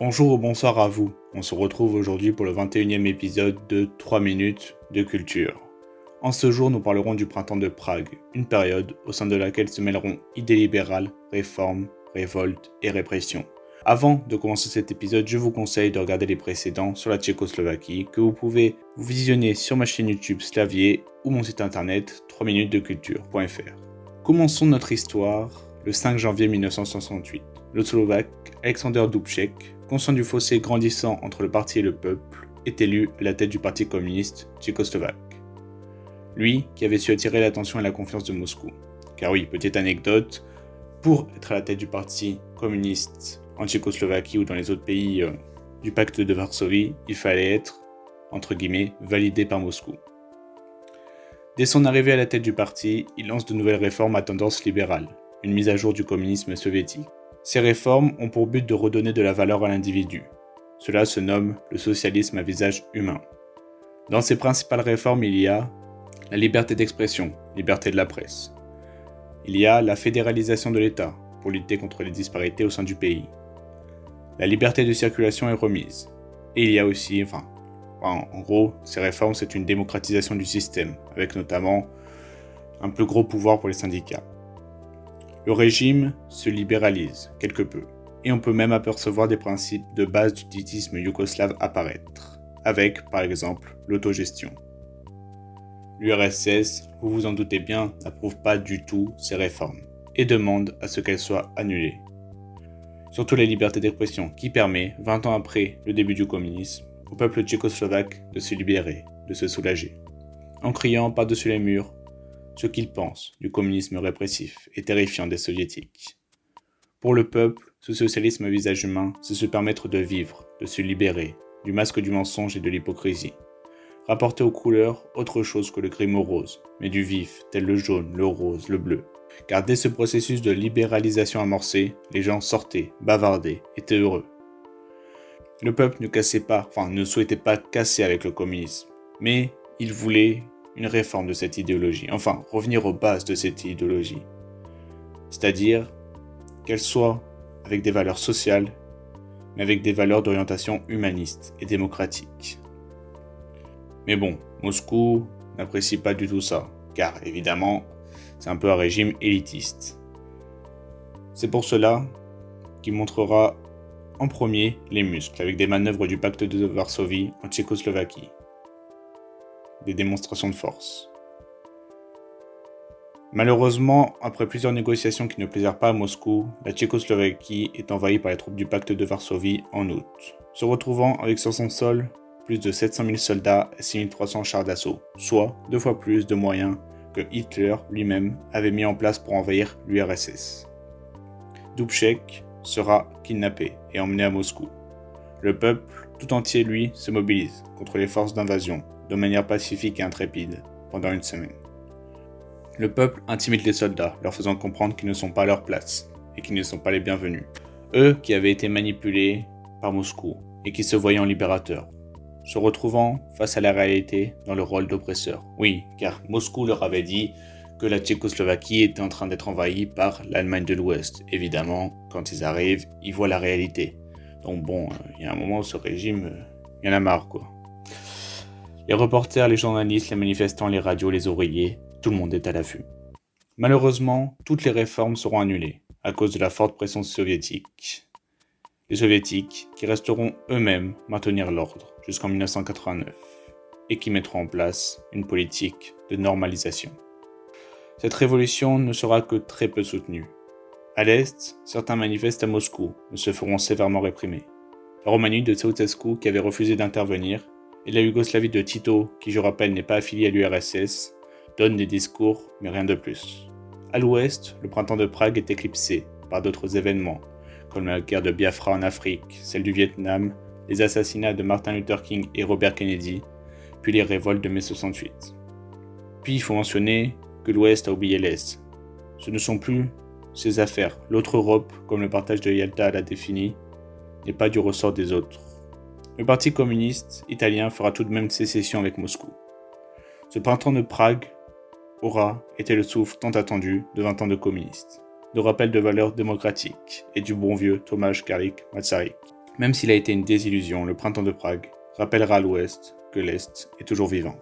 Bonjour ou bonsoir à vous. On se retrouve aujourd'hui pour le 21e épisode de 3 minutes de culture. En ce jour, nous parlerons du printemps de Prague, une période au sein de laquelle se mêleront idées libérales, réformes, révoltes et répression. Avant de commencer cet épisode, je vous conseille de regarder les précédents sur la Tchécoslovaquie que vous pouvez visionner sur ma chaîne YouTube Slavier ou mon site internet 3minutesdeculture.fr. Commençons notre histoire le 5 janvier 1968. Le Slovaque Alexander Dubček, conscient du fossé grandissant entre le parti et le peuple, est élu à la tête du Parti communiste tchécoslovaque. Lui qui avait su attirer l'attention et la confiance de Moscou. Car oui, petite anecdote, pour être à la tête du Parti communiste en Tchécoslovaquie ou dans les autres pays euh, du pacte de Varsovie, il fallait être, entre guillemets, validé par Moscou. Dès son arrivée à la tête du parti, il lance de nouvelles réformes à tendance libérale, une mise à jour du communisme soviétique. Ces réformes ont pour but de redonner de la valeur à l'individu. Cela se nomme le socialisme à visage humain. Dans ces principales réformes, il y a la liberté d'expression, liberté de la presse. Il y a la fédéralisation de l'État pour lutter contre les disparités au sein du pays. La liberté de circulation est remise. Et il y a aussi, enfin, en gros, ces réformes, c'est une démocratisation du système, avec notamment un plus gros pouvoir pour les syndicats. Le régime se libéralise quelque peu, et on peut même apercevoir des principes de base du ditisme yougoslave apparaître, avec par exemple l'autogestion. L'URSS, vous vous en doutez bien, n'approuve pas du tout ces réformes et demande à ce qu'elles soient annulées. Surtout la liberté d'expression qui permet, 20 ans après le début du communisme, au peuple tchécoslovaque de se libérer, de se soulager, en criant par-dessus les murs ce qu'ils pensent du communisme répressif et terrifiant des soviétiques. Pour le peuple, ce socialisme à visage humain, c'est se permettre de vivre, de se libérer du masque du mensonge et de l'hypocrisie. Rapporter aux couleurs autre chose que le gris morose, mais du vif, tel le jaune, le rose, le bleu. Car dès ce processus de libéralisation amorcé, les gens sortaient, bavardaient, étaient heureux. Le peuple ne cassait pas, enfin ne souhaitait pas casser avec le communisme, mais il voulait une réforme de cette idéologie, enfin revenir aux bases de cette idéologie. C'est-à-dire qu'elle soit avec des valeurs sociales, mais avec des valeurs d'orientation humaniste et démocratique. Mais bon, Moscou n'apprécie pas du tout ça, car évidemment, c'est un peu un régime élitiste. C'est pour cela qu'il montrera en premier les muscles avec des manœuvres du pacte de Varsovie en Tchécoslovaquie des démonstrations de force. Malheureusement, après plusieurs négociations qui ne plaisirent pas à Moscou, la Tchécoslovaquie est envahie par les troupes du pacte de Varsovie en août, se retrouvant avec sur son sol plus de 700 000 soldats et 6300 chars d'assaut, soit deux fois plus de moyens que Hitler lui-même avait mis en place pour envahir l'URSS. Dubček sera kidnappé et emmené à Moscou. Le peuple tout entier, lui, se mobilise contre les forces d'invasion de manière pacifique et intrépide pendant une semaine. Le peuple intimide les soldats, leur faisant comprendre qu'ils ne sont pas à leur place et qu'ils ne sont pas les bienvenus. Eux qui avaient été manipulés par Moscou et qui se voyaient en libérateurs, se retrouvant face à la réalité dans le rôle d'oppresseur. Oui, car Moscou leur avait dit que la Tchécoslovaquie était en train d'être envahie par l'Allemagne de l'Ouest. Évidemment, quand ils arrivent, ils voient la réalité. Donc bon, euh, il y a un moment, ce régime, euh, il y en a marre, quoi. Les reporters, les journalistes, les manifestants, les radios, les ouvriers, tout le monde est à l'affût. Malheureusement, toutes les réformes seront annulées à cause de la forte pression soviétique. Les soviétiques qui resteront eux-mêmes maintenir l'ordre jusqu'en 1989 et qui mettront en place une politique de normalisation. Cette révolution ne sera que très peu soutenue. À l'Est, certains manifestent à Moscou se feront sévèrement réprimer. La Roumanie de Ceausescu, qui avait refusé d'intervenir, et la Yougoslavie de Tito, qui je rappelle n'est pas affiliée à l'URSS, donne des discours, mais rien de plus. À l'ouest, le printemps de Prague est éclipsé par d'autres événements, comme la guerre de Biafra en Afrique, celle du Vietnam, les assassinats de Martin Luther King et Robert Kennedy, puis les révoltes de mai 68. Puis il faut mentionner que l'Ouest a oublié l'Est. Ce ne sont plus ses affaires. L'autre Europe, comme le partage de Yalta l'a défini, n'est pas du ressort des autres. Le Parti communiste italien fera tout de même sécession avec Moscou. Ce printemps de Prague aura été le souffle tant attendu de 20 ans de communistes, de rappel de valeurs démocratiques et du bon vieux Tomasz Karlik Masaryk. Même s'il a été une désillusion, le printemps de Prague rappellera à l'Ouest que l'Est est toujours vivant.